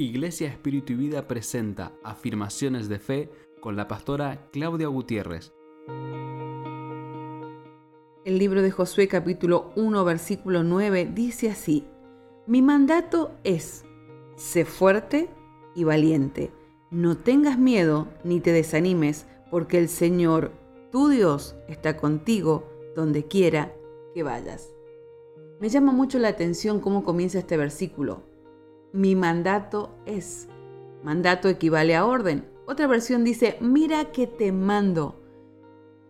Iglesia Espíritu y Vida presenta Afirmaciones de Fe con la pastora Claudia Gutiérrez. El libro de Josué capítulo 1 versículo 9 dice así, Mi mandato es, sé fuerte y valiente, no tengas miedo ni te desanimes, porque el Señor, tu Dios, está contigo donde quiera que vayas. Me llama mucho la atención cómo comienza este versículo mi mandato es. Mandato equivale a orden. Otra versión dice, mira que te mando.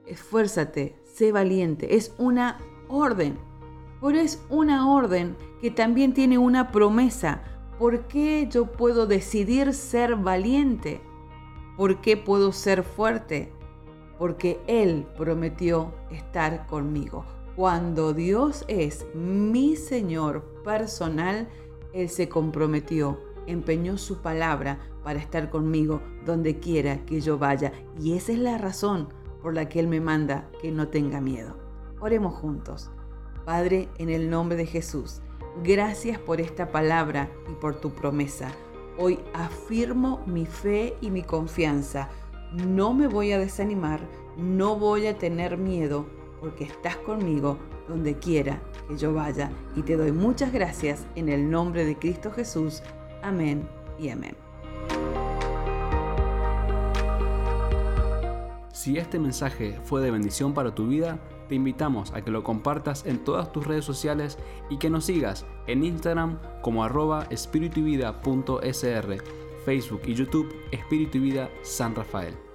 Esfuérzate, sé valiente. Es una orden. Pero es una orden que también tiene una promesa. ¿Por qué yo puedo decidir ser valiente? ¿Por qué puedo ser fuerte? Porque Él prometió estar conmigo. Cuando Dios es mi Señor personal, él se comprometió, empeñó su palabra para estar conmigo donde quiera que yo vaya. Y esa es la razón por la que Él me manda que no tenga miedo. Oremos juntos. Padre, en el nombre de Jesús, gracias por esta palabra y por tu promesa. Hoy afirmo mi fe y mi confianza. No me voy a desanimar, no voy a tener miedo porque estás conmigo donde quiera que yo vaya. Y te doy muchas gracias en el nombre de Cristo Jesús. Amén y amén. Si este mensaje fue de bendición para tu vida, te invitamos a que lo compartas en todas tus redes sociales y que nos sigas en Instagram como arroba espiritu Facebook y YouTube Espíritu y Vida San Rafael.